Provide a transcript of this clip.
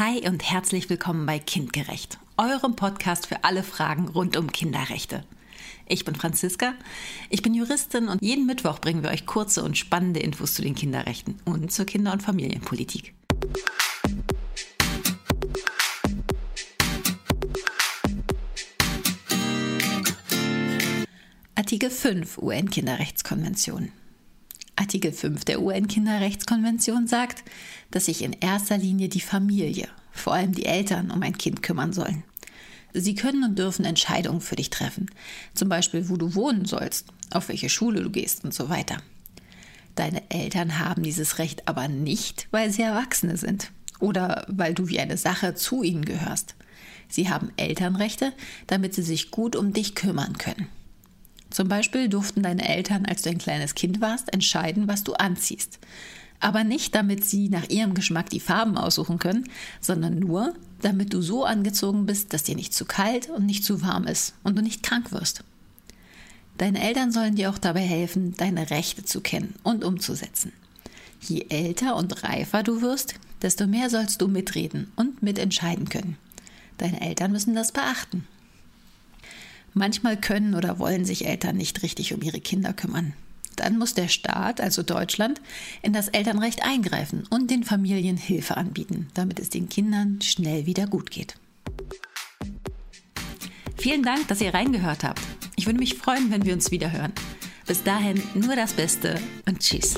Hi und herzlich willkommen bei Kindgerecht, eurem Podcast für alle Fragen rund um Kinderrechte. Ich bin Franziska, ich bin Juristin und jeden Mittwoch bringen wir euch kurze und spannende Infos zu den Kinderrechten und zur Kinder- und Familienpolitik. Artikel 5 UN-Kinderrechtskonvention. Artikel 5 der UN-Kinderrechtskonvention sagt, dass sich in erster Linie die Familie, vor allem die Eltern, um ein Kind kümmern sollen. Sie können und dürfen Entscheidungen für dich treffen, zum Beispiel, wo du wohnen sollst, auf welche Schule du gehst und so weiter. Deine Eltern haben dieses Recht aber nicht, weil sie Erwachsene sind oder weil du wie eine Sache zu ihnen gehörst. Sie haben Elternrechte, damit sie sich gut um dich kümmern können. Zum Beispiel durften deine Eltern, als du ein kleines Kind warst, entscheiden, was du anziehst. Aber nicht, damit sie nach ihrem Geschmack die Farben aussuchen können, sondern nur, damit du so angezogen bist, dass dir nicht zu kalt und nicht zu warm ist und du nicht krank wirst. Deine Eltern sollen dir auch dabei helfen, deine Rechte zu kennen und umzusetzen. Je älter und reifer du wirst, desto mehr sollst du mitreden und mitentscheiden können. Deine Eltern müssen das beachten. Manchmal können oder wollen sich Eltern nicht richtig um ihre Kinder kümmern. Dann muss der Staat, also Deutschland, in das Elternrecht eingreifen und den Familien Hilfe anbieten, damit es den Kindern schnell wieder gut geht. Vielen Dank, dass ihr reingehört habt. Ich würde mich freuen, wenn wir uns wieder hören. Bis dahin nur das Beste und tschüss.